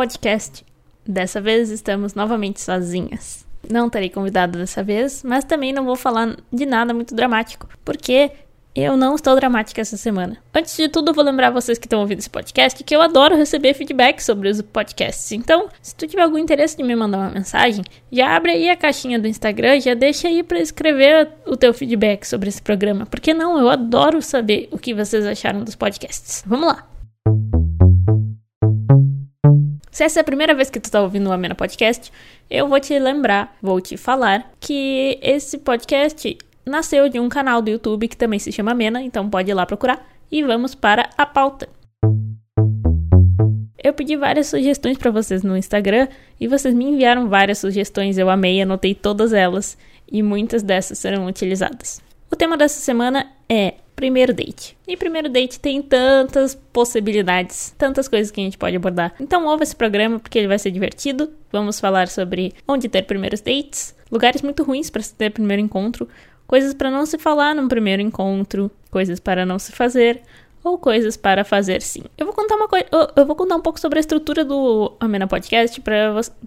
Podcast. Dessa vez estamos novamente sozinhas. Não terei convidado dessa vez, mas também não vou falar de nada muito dramático, porque eu não estou dramática essa semana. Antes de tudo, eu vou lembrar vocês que estão ouvindo esse podcast que eu adoro receber feedback sobre os podcasts. Então, se tu tiver algum interesse de me mandar uma mensagem, já abre aí a caixinha do Instagram já deixa aí para escrever o teu feedback sobre esse programa. Porque não, eu adoro saber o que vocês acharam dos podcasts. Vamos lá! Se essa é a primeira vez que tu tá ouvindo o Amena Podcast, eu vou te lembrar, vou te falar que esse podcast nasceu de um canal do YouTube que também se chama Amena, então pode ir lá procurar. E vamos para a pauta. Eu pedi várias sugestões para vocês no Instagram e vocês me enviaram várias sugestões, eu amei, anotei todas elas e muitas dessas serão utilizadas. O tema dessa semana é primeiro date. E primeiro date tem tantas possibilidades, tantas coisas que a gente pode abordar. Então ouve esse programa porque ele vai ser divertido. Vamos falar sobre onde ter primeiros dates, lugares muito ruins para se ter primeiro encontro, coisas para não se falar num primeiro encontro, coisas para não se fazer, ou coisas para fazer sim. Eu vou contar uma coisa, eu vou contar um pouco sobre a estrutura do Amena Podcast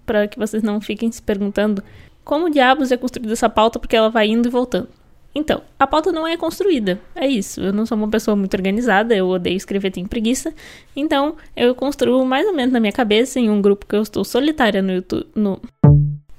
para que vocês não fiquem se perguntando como diabos é construída essa pauta porque ela vai indo e voltando. Então, a pauta não é construída. É isso. Eu não sou uma pessoa muito organizada, eu odeio escrever, tenho preguiça. Então, eu construo mais ou menos na minha cabeça em um grupo que eu estou solitária no YouTube. No...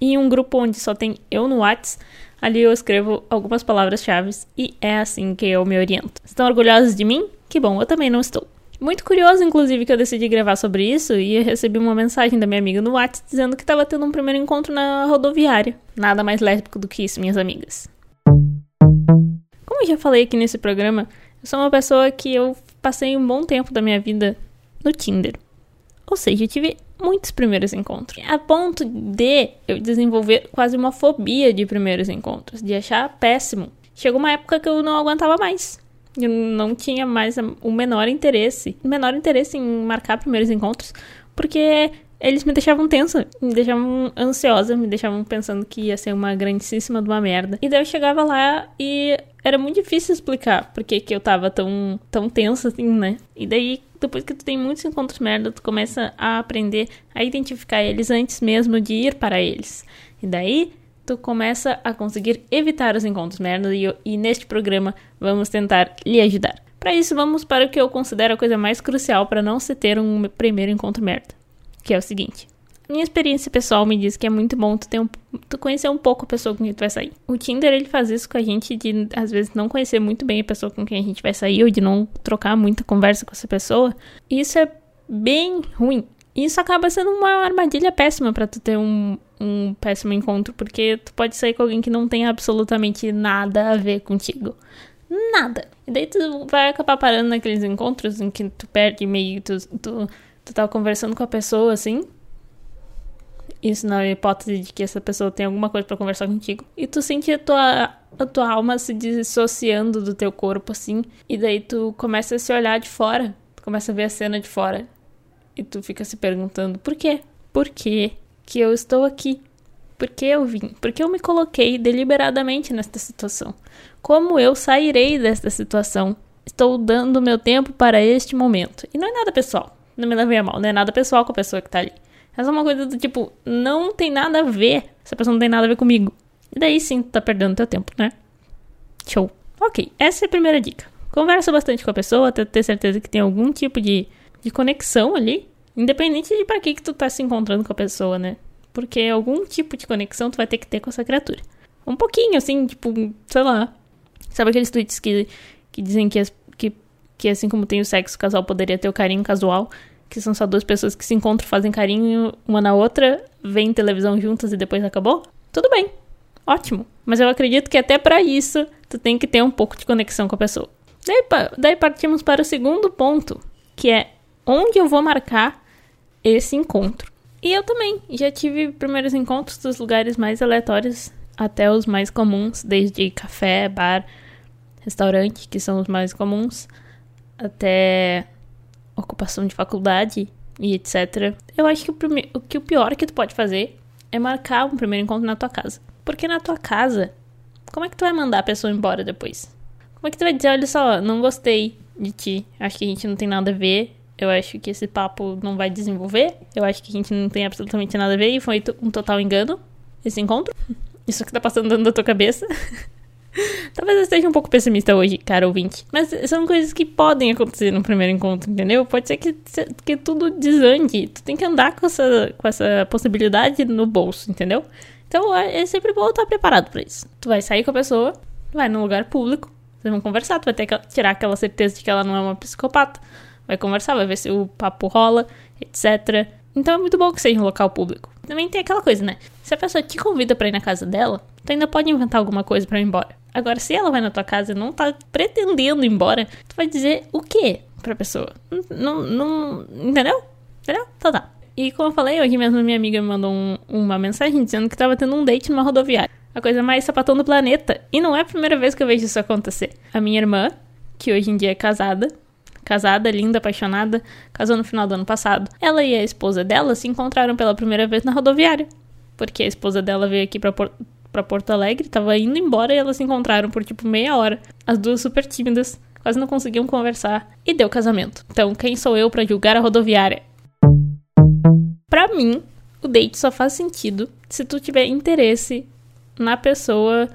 Em um grupo onde só tem eu no Whats. Ali eu escrevo algumas palavras-chave e é assim que eu me oriento. Estão orgulhosos de mim? Que bom, eu também não estou. Muito curioso, inclusive, que eu decidi gravar sobre isso e recebi uma mensagem da minha amiga no WhatsApp dizendo que estava tendo um primeiro encontro na rodoviária. Nada mais lésbico do que isso, minhas amigas. Como eu já falei aqui nesse programa, eu sou uma pessoa que eu passei um bom tempo da minha vida no Tinder. Ou seja, eu tive muitos primeiros encontros. A ponto de eu desenvolver quase uma fobia de primeiros encontros, de achar péssimo. Chegou uma época que eu não aguentava mais. Eu não tinha mais o menor interesse, o menor interesse em marcar primeiros encontros, porque eles me deixavam tensa, me deixavam ansiosa, me deixavam pensando que ia ser uma grandíssima de uma merda. E daí eu chegava lá e era muito difícil explicar por que eu tava tão, tão tensa assim, né? E daí, depois que tu tem muitos encontros merda, tu começa a aprender a identificar eles antes mesmo de ir para eles. E daí, tu começa a conseguir evitar os encontros merda e, e neste programa vamos tentar lhe ajudar. Para isso, vamos para o que eu considero a coisa mais crucial para não se ter um primeiro encontro merda, que é o seguinte: minha experiência pessoal me diz que é muito bom tu, ter um, tu conhecer um pouco a pessoa com quem tu vai sair. O Tinder, ele faz isso com a gente de, às vezes, não conhecer muito bem a pessoa com quem a gente vai sair ou de não trocar muita conversa com essa pessoa. Isso é bem ruim. Isso acaba sendo uma armadilha péssima para tu ter um, um péssimo encontro, porque tu pode sair com alguém que não tem absolutamente nada a ver contigo. Nada. E daí tu vai acabar parando naqueles encontros em que tu perde meio, tu, tu, tu tá conversando com a pessoa assim, isso na hipótese de que essa pessoa tem alguma coisa para conversar contigo. E tu sente a tua, a tua alma se dissociando do teu corpo, assim. E daí tu começa a se olhar de fora. Tu começa a ver a cena de fora. E tu fica se perguntando: por quê? Por quê que eu estou aqui? Por que eu vim? Por que eu me coloquei deliberadamente nesta situação? Como eu sairei desta situação? Estou dando meu tempo para este momento. E não é nada pessoal. Não me levei a mal. Não é nada pessoal com a pessoa que tá ali. Essa é uma coisa do tipo, não tem nada a ver. Essa pessoa não tem nada a ver comigo. E daí sim, tu tá perdendo teu tempo, né? Show. Ok, essa é a primeira dica. Conversa bastante com a pessoa, até ter certeza que tem algum tipo de, de conexão ali. Independente de pra que, que tu tá se encontrando com a pessoa, né? Porque algum tipo de conexão tu vai ter que ter com essa criatura. Um pouquinho, assim, tipo, sei lá. Sabe aqueles tweets que, que dizem que, que, que assim como tem o sexo, o casal poderia ter o carinho casual que são só duas pessoas que se encontram, fazem carinho uma na outra, veem televisão juntas e depois acabou, tudo bem. Ótimo. Mas eu acredito que até para isso tu tem que ter um pouco de conexão com a pessoa. Daí, daí partimos para o segundo ponto, que é onde eu vou marcar esse encontro. E eu também já tive primeiros encontros dos lugares mais aleatórios até os mais comuns, desde café, bar, restaurante, que são os mais comuns, até ocupação de faculdade e etc. Eu acho que o, prime... que o pior que tu pode fazer é marcar um primeiro encontro na tua casa. Porque na tua casa, como é que tu vai mandar a pessoa embora depois? Como é que tu vai dizer, olha só, não gostei de ti, acho que a gente não tem nada a ver, Eu acho que esse papo não vai desenvolver. Eu acho que a gente não tem absolutamente nada a ver e foi um total engano esse encontro. Isso que tá passando dentro da tua cabeça. Talvez eu esteja um pouco pessimista hoje, cara ouvinte. Mas são coisas que podem acontecer no primeiro encontro, entendeu? Pode ser que, que tudo desande. Tu tem que andar com essa, com essa possibilidade no bolso, entendeu? Então é sempre bom estar preparado para isso. Tu vai sair com a pessoa, vai num lugar público, vocês vão conversar, tu vai ter que tirar aquela certeza de que ela não é uma psicopata. Vai conversar, vai ver se o papo rola, etc. Então é muito bom que seja um local público. Também tem aquela coisa, né? Se a pessoa te convida para ir na casa dela, tu ainda pode inventar alguma coisa para ir embora. Agora, se ela vai na tua casa e não tá pretendendo ir embora, tu vai dizer o quê pra pessoa? Não, não, entendeu? Entendeu? Então tá. E como eu falei, hoje mesmo minha amiga me mandou um, uma mensagem dizendo que tava tendo um date numa rodoviária. A coisa mais sapatão do planeta. E não é a primeira vez que eu vejo isso acontecer. A minha irmã, que hoje em dia é casada, casada, linda, apaixonada, casou no final do ano passado. Ela e a esposa dela se encontraram pela primeira vez na rodoviária. Porque a esposa dela veio aqui pra, pra Porto Alegre, tava indo embora e elas se encontraram por tipo meia hora. As duas super tímidas, quase não conseguiam conversar. E deu casamento. Então, quem sou eu para julgar a rodoviária? Pra mim, o date só faz sentido se tu tiver interesse na pessoa,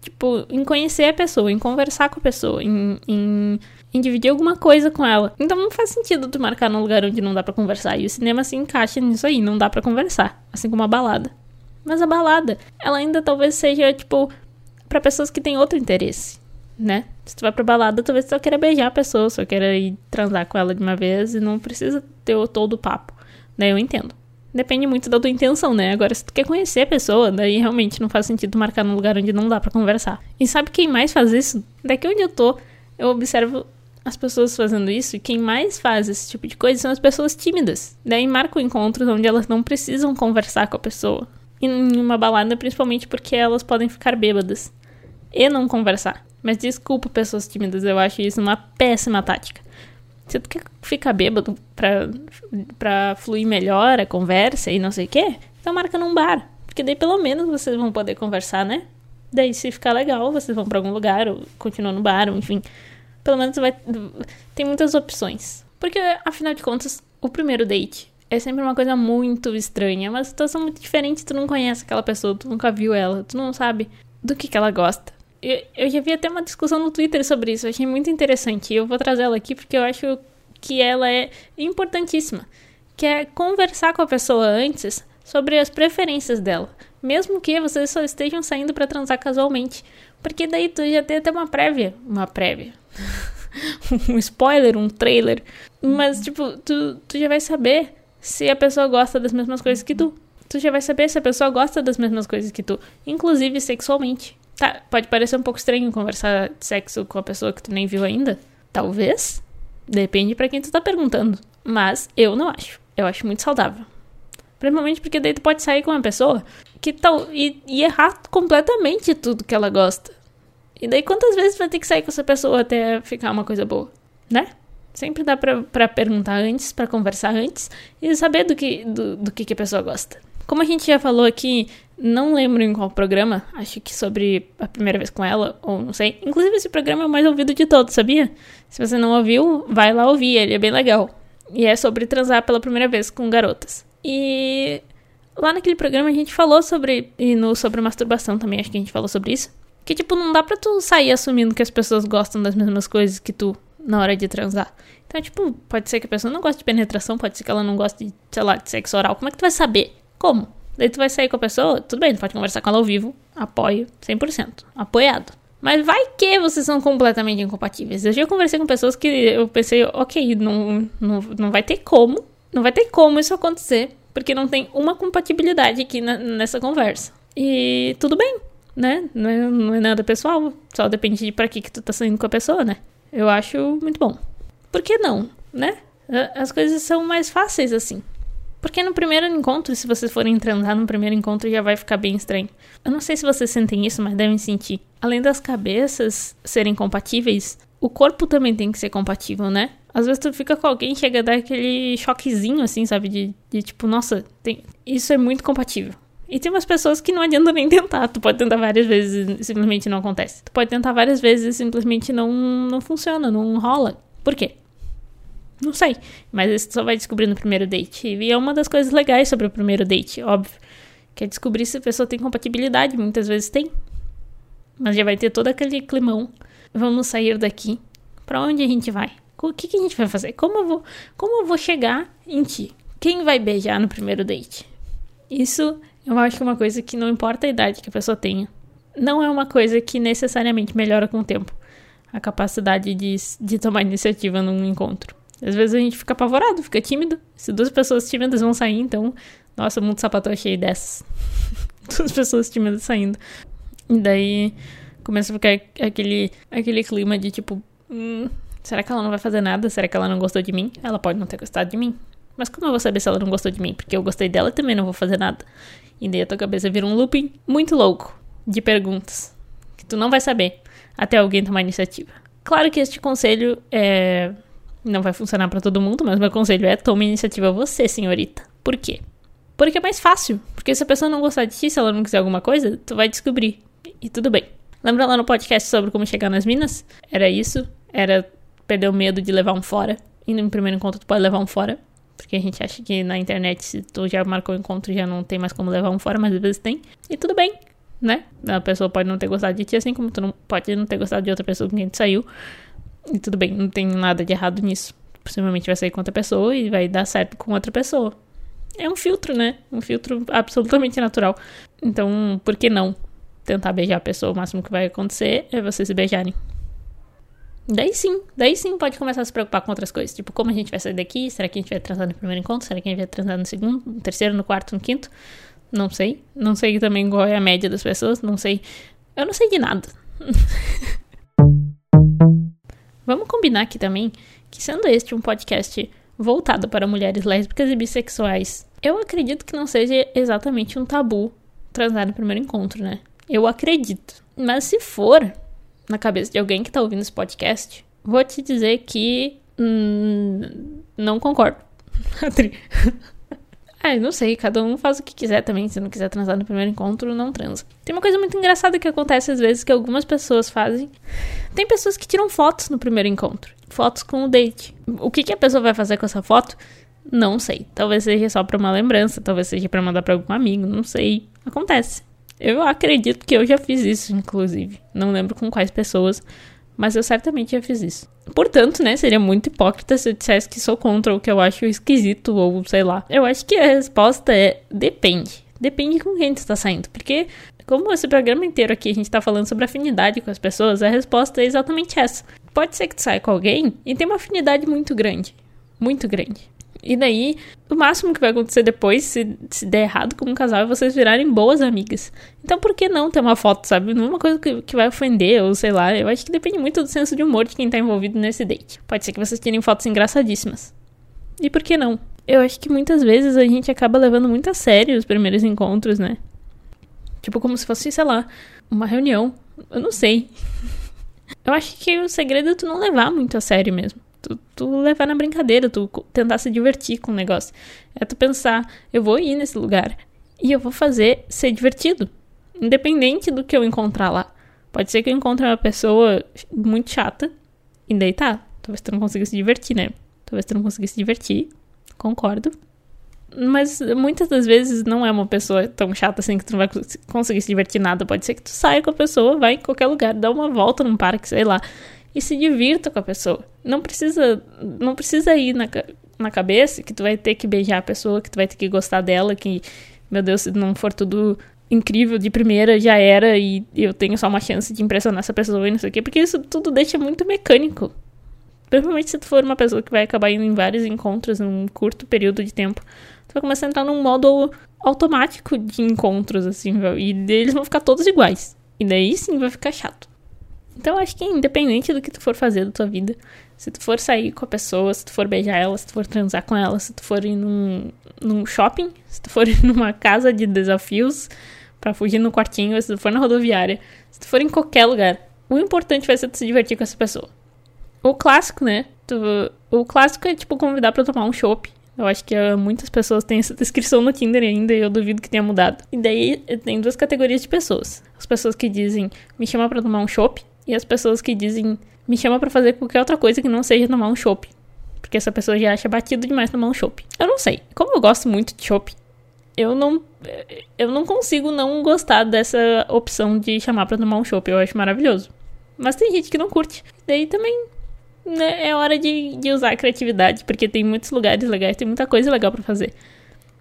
tipo, em conhecer a pessoa, em conversar com a pessoa, em, em, em dividir alguma coisa com ela. Então não faz sentido tu marcar num lugar onde não dá para conversar. E o cinema se encaixa nisso aí, não dá para conversar, assim como a balada. Mas a balada, ela ainda talvez seja, tipo, para pessoas que têm outro interesse, né? Se tu vai pra balada, talvez tu só queira beijar a pessoa, só queira ir transar com ela de uma vez e não precisa ter todo o papo. Daí eu entendo. Depende muito da tua intenção, né? Agora, se tu quer conhecer a pessoa, daí realmente não faz sentido marcar num lugar onde não dá para conversar. E sabe quem mais faz isso? Daqui onde eu tô, eu observo as pessoas fazendo isso, e quem mais faz esse tipo de coisa são as pessoas tímidas. Daí marcam encontros onde elas não precisam conversar com a pessoa. Em uma balada, principalmente porque elas podem ficar bêbadas e não conversar. Mas desculpa, pessoas tímidas, eu acho isso uma péssima tática. Se tu quer ficar bêbado pra, pra fluir melhor a conversa e não sei o quê, então marca num bar. Porque daí pelo menos vocês vão poder conversar, né? Daí se ficar legal, vocês vão para algum lugar, ou continuam no bar, ou enfim. Pelo menos vai. Tem muitas opções. Porque, afinal de contas, o primeiro date é sempre uma coisa muito estranha. É uma situação muito diferente. Tu não conhece aquela pessoa, tu nunca viu ela, tu não sabe do que, que ela gosta. Eu, eu já vi até uma discussão no Twitter sobre isso, eu achei muito interessante. Eu vou trazer ela aqui porque eu acho que ela é importantíssima. Que é conversar com a pessoa antes sobre as preferências dela. Mesmo que vocês só estejam saindo para transar casualmente. Porque daí tu já tem até uma prévia. Uma prévia. um spoiler, um trailer. Mas, tipo, tu, tu já vai saber se a pessoa gosta das mesmas coisas que tu. Tu já vai saber se a pessoa gosta das mesmas coisas que tu, inclusive sexualmente. Tá, pode parecer um pouco estranho conversar de sexo com a pessoa que tu nem viu ainda. Talvez. Depende para quem tu tá perguntando. Mas eu não acho. Eu acho muito saudável. Principalmente porque daí tu pode sair com uma pessoa que tal e, e errar completamente tudo que ela gosta. E daí quantas vezes vai ter que sair com essa pessoa até ficar uma coisa boa, né? Sempre dá pra perguntar antes, para conversar antes e saber do que, do, do que, que a pessoa gosta. Como a gente já falou aqui, não lembro em qual programa, acho que sobre a primeira vez com ela, ou não sei. Inclusive, esse programa é o mais ouvido de todos, sabia? Se você não ouviu, vai lá ouvir, ele é bem legal. E é sobre transar pela primeira vez com garotas. E lá naquele programa a gente falou sobre. E no sobre masturbação também, acho que a gente falou sobre isso. Que, tipo, não dá pra tu sair assumindo que as pessoas gostam das mesmas coisas que tu na hora de transar. Então, tipo, pode ser que a pessoa não goste de penetração, pode ser que ela não goste de, sei lá, de sexo oral. Como é que tu vai saber? Como? Daí tu vai sair com a pessoa, tudo bem, tu pode conversar com ela ao vivo, apoio 100%, apoiado. Mas vai que vocês são completamente incompatíveis. Eu já conversei com pessoas que eu pensei, ok, não, não, não vai ter como, não vai ter como isso acontecer, porque não tem uma compatibilidade aqui na, nessa conversa. E tudo bem, né? Não é, não é nada pessoal, só depende de pra que, que tu tá saindo com a pessoa, né? Eu acho muito bom. Por que não, né? As coisas são mais fáceis assim. Porque no primeiro encontro, se vocês forem transar no primeiro encontro, já vai ficar bem estranho. Eu não sei se vocês sentem isso, mas devem sentir. Além das cabeças serem compatíveis, o corpo também tem que ser compatível, né? Às vezes tu fica com alguém chega a dar aquele choquezinho, assim, sabe? De, de tipo, nossa, tem... isso é muito compatível. E tem umas pessoas que não adianta nem tentar. Tu pode tentar várias vezes e simplesmente não acontece. Tu pode tentar várias vezes e simplesmente não, não funciona, não rola. Por quê? Não sei. Mas isso só vai descobrir no primeiro date. E é uma das coisas legais sobre o primeiro date, óbvio. Que é descobrir se a pessoa tem compatibilidade. Muitas vezes tem. Mas já vai ter todo aquele climão. Vamos sair daqui. Para onde a gente vai? O que, que a gente vai fazer? Como eu vou, como eu vou chegar em ti? Quem vai beijar no primeiro date? Isso eu acho que uma coisa que não importa a idade que a pessoa tenha. Não é uma coisa que necessariamente melhora com o tempo. A capacidade de, de tomar iniciativa num encontro. Às vezes a gente fica apavorado, fica tímido. Se duas pessoas tímidas vão sair, então. Nossa, o mundo sapato é cheio dessas. duas pessoas tímidas saindo. E daí começa a ficar aquele, aquele clima de tipo. Hum, será que ela não vai fazer nada? Será que ela não gostou de mim? Ela pode não ter gostado de mim. Mas como eu vou saber se ela não gostou de mim? Porque eu gostei dela e também não vou fazer nada. E daí a tua cabeça vira um looping muito louco de perguntas. Que tu não vai saber até alguém tomar iniciativa. Claro que este conselho é não vai funcionar para todo mundo, mas meu conselho é tome iniciativa você, senhorita. Por quê? Porque é mais fácil. Porque se a pessoa não gostar de ti, se ela não quiser alguma coisa, tu vai descobrir. E tudo bem. Lembra lá no podcast sobre como chegar nas minas? Era isso. Era perder o medo de levar um fora. E no primeiro encontro tu pode levar um fora. Porque a gente acha que na internet, se tu já marcou o encontro, já não tem mais como levar um fora, mas às vezes tem. E tudo bem, né? A pessoa pode não ter gostado de ti, assim como tu não pode não ter gostado de outra pessoa com quem tu saiu. E tudo bem, não tem nada de errado nisso. Possivelmente vai sair com outra pessoa e vai dar certo com outra pessoa. É um filtro, né? Um filtro absolutamente natural. Então, por que não tentar beijar a pessoa? O máximo que vai acontecer é vocês se beijarem. Daí sim, daí sim pode começar a se preocupar com outras coisas. Tipo, como a gente vai sair daqui? Será que a gente vai transar no primeiro encontro? Será que a gente vai transar no segundo, no terceiro, no quarto, no quinto? Não sei. Não sei também qual é a média das pessoas. Não sei. Eu não sei de nada. Vamos combinar aqui também que, sendo este um podcast voltado para mulheres lésbicas e bissexuais, eu acredito que não seja exatamente um tabu transar no primeiro encontro, né? Eu acredito. Mas se for na cabeça de alguém que tá ouvindo esse podcast, vou te dizer que hum, não concordo. Ah, não sei, cada um faz o que quiser também. Se não quiser transar no primeiro encontro, não transa. Tem uma coisa muito engraçada que acontece às vezes que algumas pessoas fazem. Tem pessoas que tiram fotos no primeiro encontro. Fotos com o date. O que, que a pessoa vai fazer com essa foto? Não sei. Talvez seja só pra uma lembrança, talvez seja para mandar para algum amigo, não sei. Acontece. Eu acredito que eu já fiz isso, inclusive. Não lembro com quais pessoas, mas eu certamente já fiz isso. Portanto, né, seria muito hipócrita se eu dissesse que sou contra o que eu acho esquisito ou sei lá. Eu acho que a resposta é depende. Depende com quem tu está saindo. Porque, como esse programa inteiro aqui a gente está falando sobre afinidade com as pessoas, a resposta é exatamente essa. Pode ser que tu saia com alguém e tem uma afinidade muito grande. Muito grande. E daí, o máximo que vai acontecer depois, se, se der errado como um casal, é vocês virarem boas amigas. Então, por que não ter uma foto, sabe? Não é uma coisa que, que vai ofender, ou sei lá. Eu acho que depende muito do senso de humor de quem tá envolvido nesse date. Pode ser que vocês tirem fotos engraçadíssimas. E por que não? Eu acho que muitas vezes a gente acaba levando muito a sério os primeiros encontros, né? Tipo, como se fosse, sei lá, uma reunião. Eu não sei. Eu acho que o segredo é tu não levar muito a sério mesmo tu, tu levar na brincadeira, tu tentar se divertir com o negócio. É tu pensar, eu vou ir nesse lugar e eu vou fazer ser divertido, independente do que eu encontrar lá. Pode ser que eu encontre uma pessoa muito chata e daí tá, talvez tu não consiga se divertir, né? Talvez tu não consiga se divertir, concordo. Mas muitas das vezes não é uma pessoa tão chata assim que tu não vai conseguir se divertir nada. Pode ser que tu saia com a pessoa, vai em qualquer lugar, dá uma volta num parque, sei lá e se divirta com a pessoa. Não precisa, não precisa ir na, na cabeça que tu vai ter que beijar a pessoa, que tu vai ter que gostar dela, que, meu Deus, se não for tudo incrível de primeira, já era e eu tenho só uma chance de impressionar essa pessoa e não sei o quê, porque isso tudo deixa muito mecânico. Principalmente se tu for uma pessoa que vai acabar indo em vários encontros num curto período de tempo, tu vai começar a entrar num modo automático de encontros, assim, e eles vão ficar todos iguais. E daí sim vai ficar chato. Então, acho que independente do que tu for fazer da tua vida, se tu for sair com a pessoa, se tu for beijar ela, se tu for transar com ela, se tu for ir num, num shopping, se tu for ir numa casa de desafios para fugir no quartinho, se tu for na rodoviária, se tu for em qualquer lugar, o importante vai ser tu se divertir com essa pessoa. O clássico, né? Tu, o clássico é tipo convidar para tomar um chopp. Eu acho que uh, muitas pessoas têm essa descrição no Tinder ainda e eu duvido que tenha mudado. E daí tem duas categorias de pessoas. As pessoas que dizem, me chama para tomar um chopp, e as pessoas que dizem me chama para fazer qualquer outra coisa que não seja tomar um chopp. Porque essa pessoa já acha batido demais tomar um chopp. Eu não sei. Como eu gosto muito de chopp, eu não eu não consigo não gostar dessa opção de chamar para tomar um chopp. Eu acho maravilhoso. Mas tem gente que não curte. Daí também né, é hora de, de usar a criatividade, porque tem muitos lugares legais, tem muita coisa legal para fazer.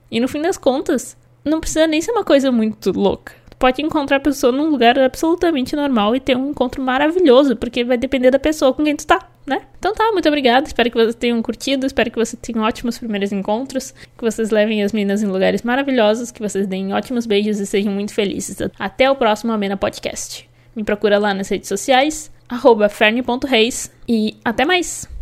E no fim das contas, não precisa nem ser uma coisa muito louca. Tu pode encontrar a pessoa num lugar absolutamente normal e ter um encontro maravilhoso, porque vai depender da pessoa com quem tu tá, né? Então tá, muito obrigada. Espero que vocês tenham curtido, espero que vocês tenham ótimos primeiros encontros, que vocês levem as meninas em lugares maravilhosos, que vocês deem ótimos beijos e sejam muito felizes. Até o próximo Amena Podcast. Me procura lá nas redes sociais, arroba ferne.reis e até mais!